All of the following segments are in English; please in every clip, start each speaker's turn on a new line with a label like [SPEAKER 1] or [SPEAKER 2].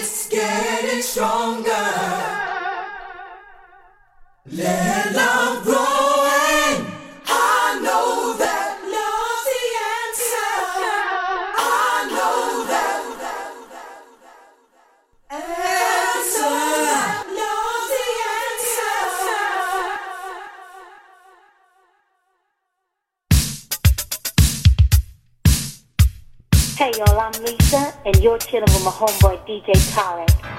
[SPEAKER 1] It's getting stronger. Let Hey y'all, I'm Lisa, and you're chilling with my homeboy DJ Tarek.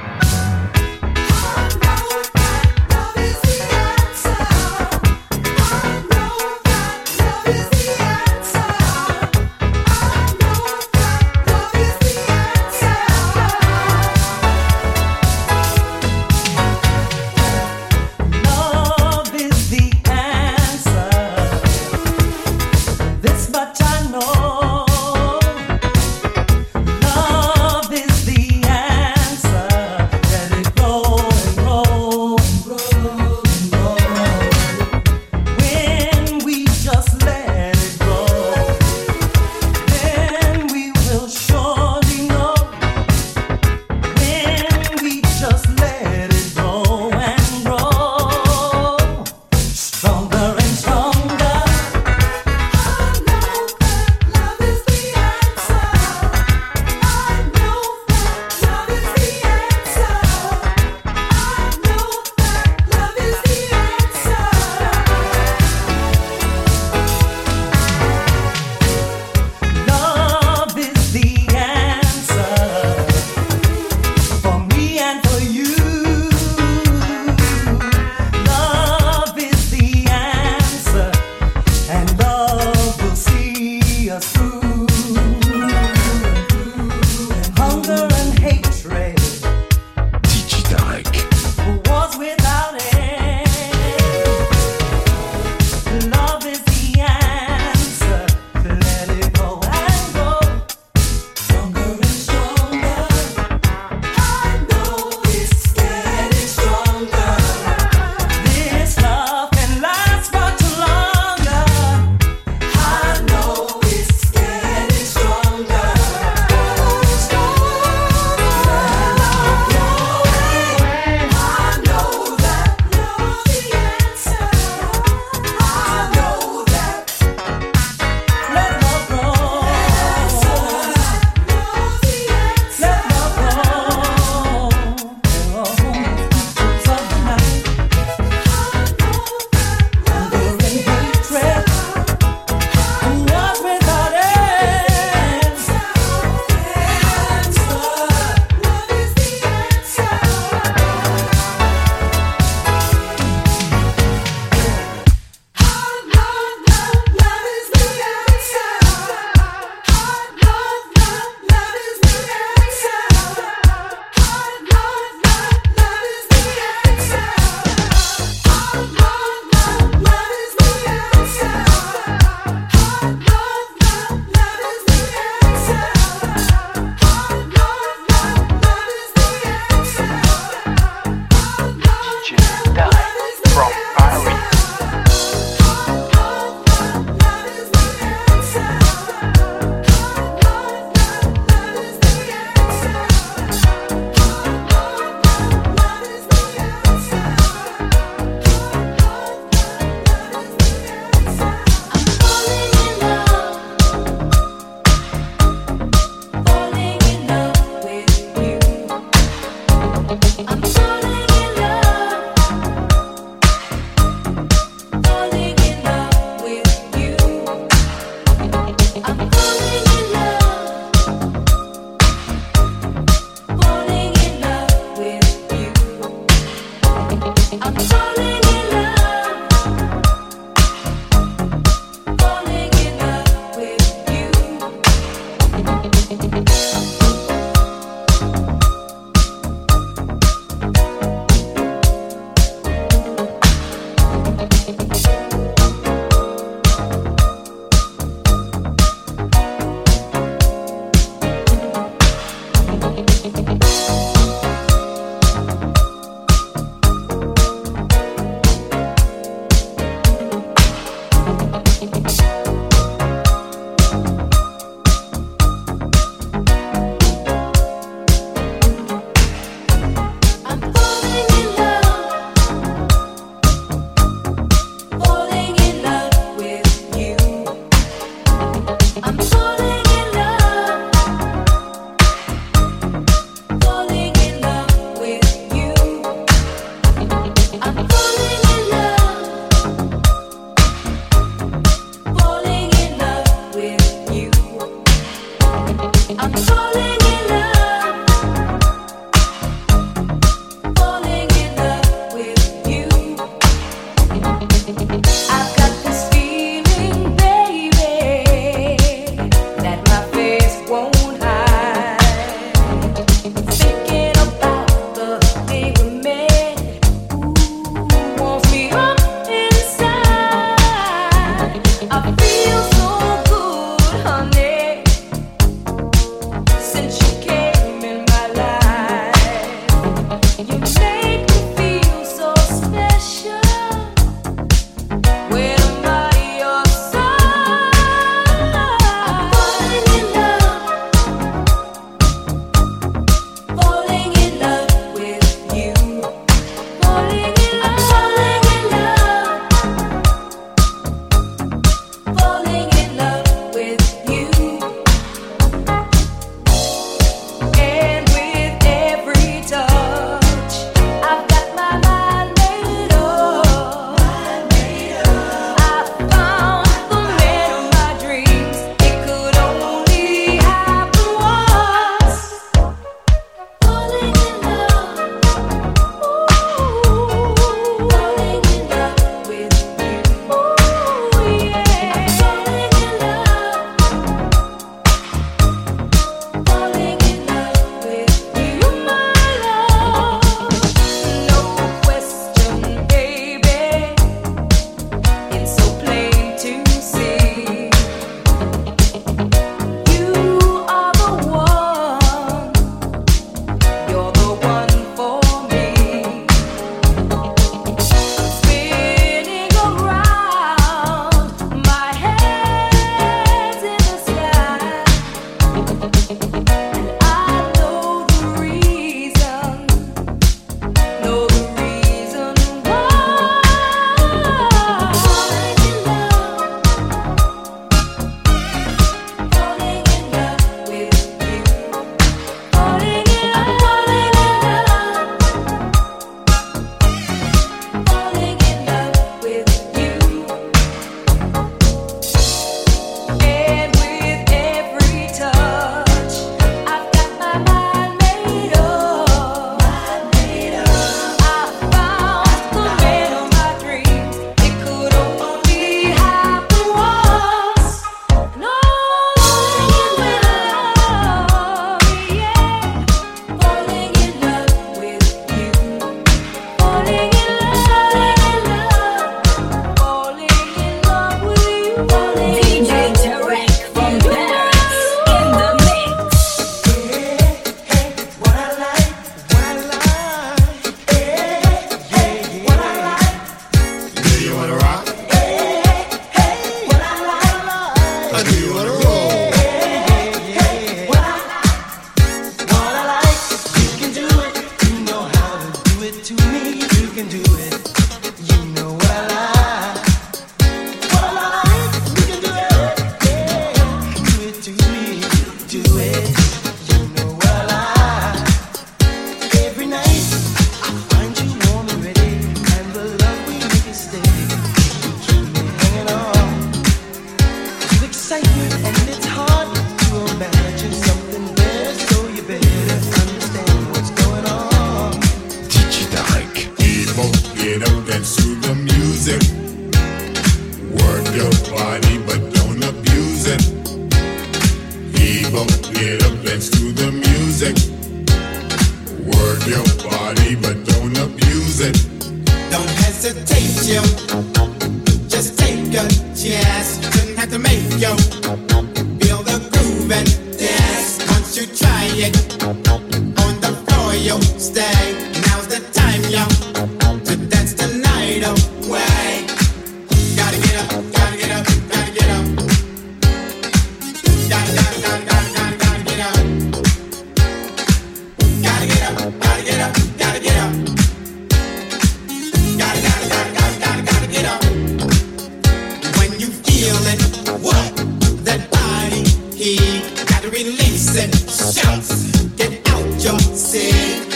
[SPEAKER 1] Shout, get out your seat.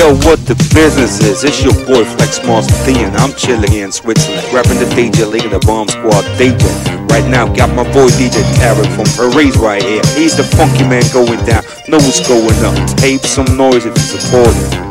[SPEAKER 2] Yo, what the business is? It's your boy Flex Master D, and I'm chilling in Switzerland, rapping the DJ and the Bomb Squad DJ. Right now, got my boy DJ Tarek from Paris right here. He's the funky man going down. Know what's going up. Tape some noise if you support him.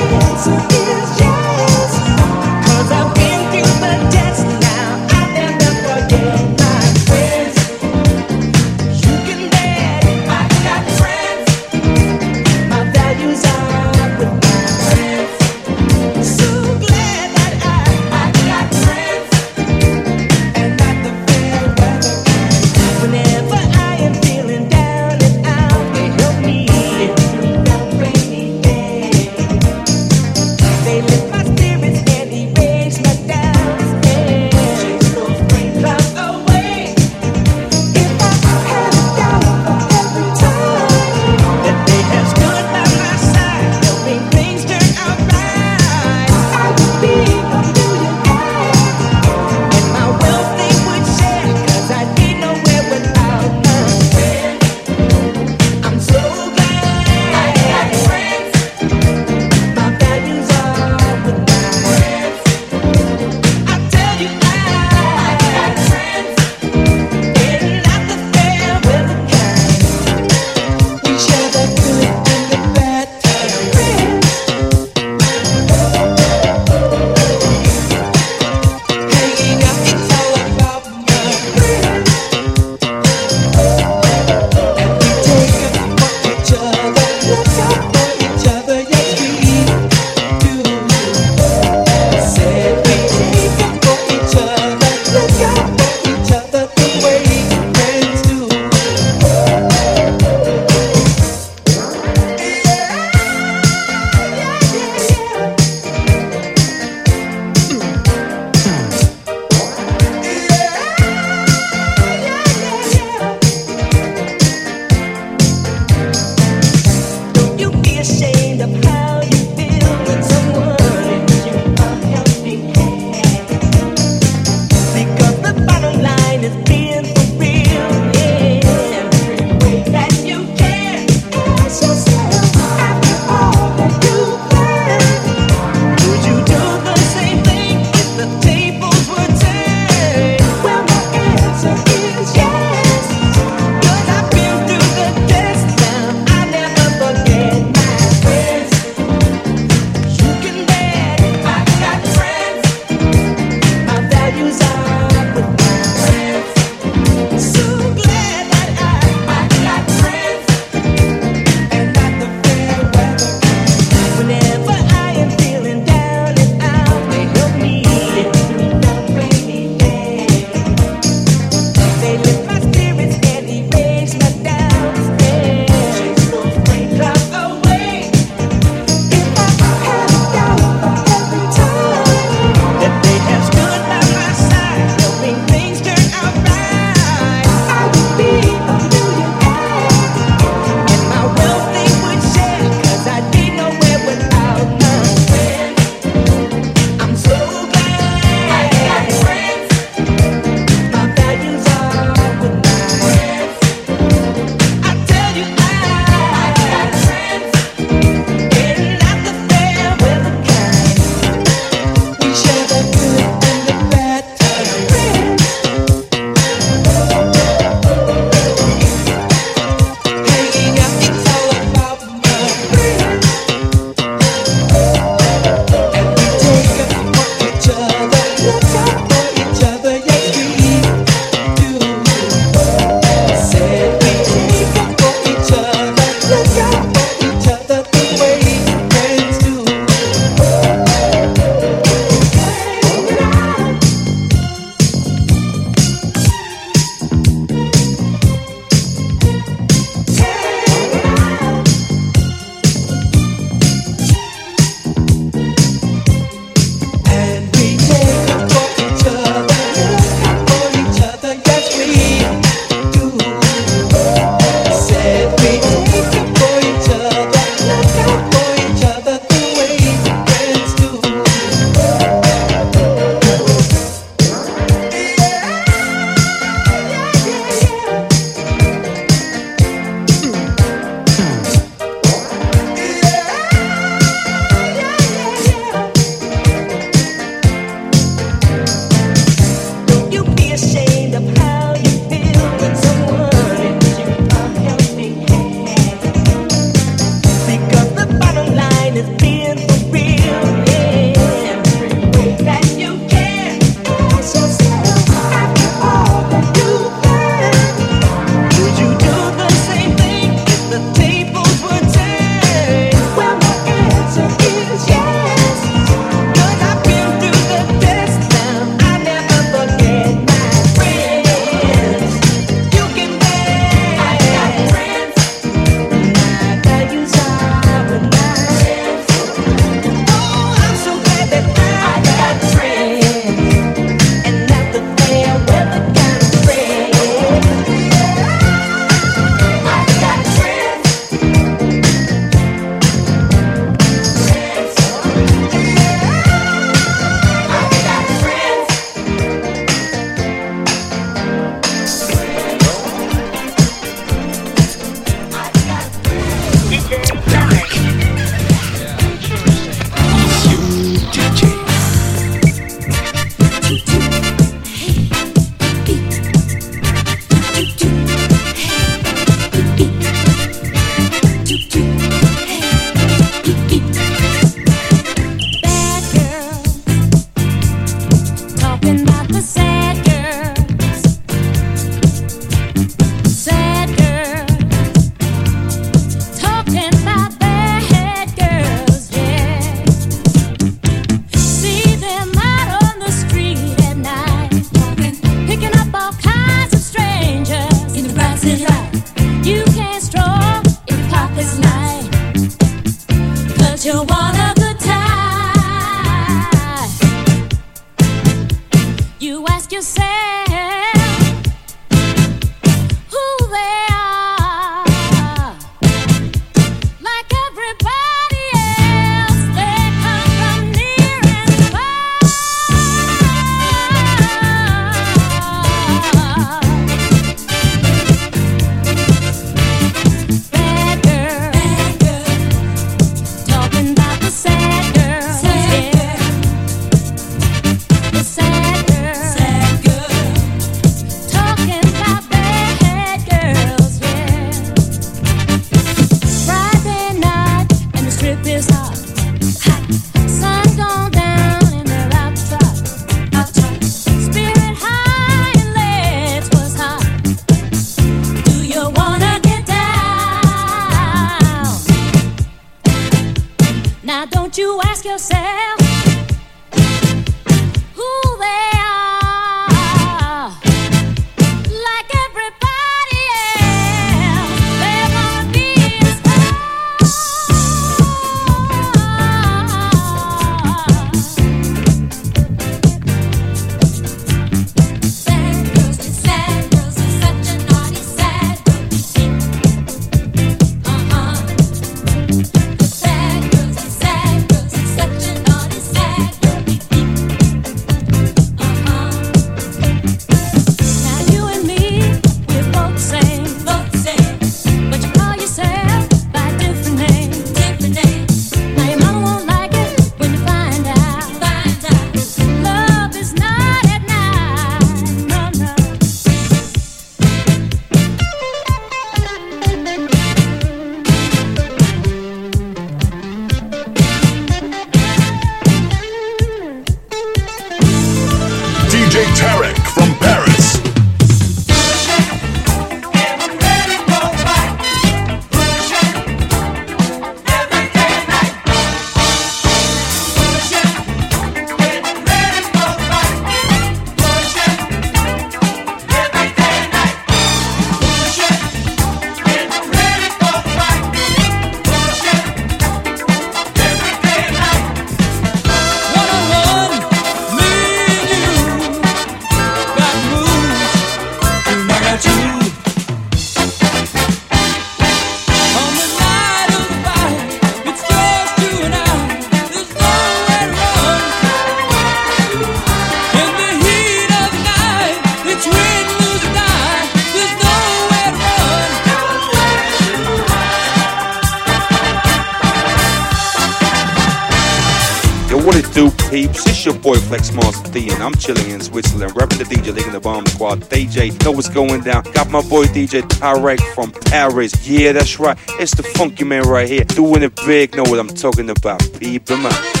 [SPEAKER 2] I'm chilling in Switzerland, repping the DJ, leading the bomb squad. DJ, know what's going down. Got my boy DJ Tarek from Paris. Yeah, that's right. It's the funky man right here, doing it big. Know what I'm talking about. People, man.
[SPEAKER 3] so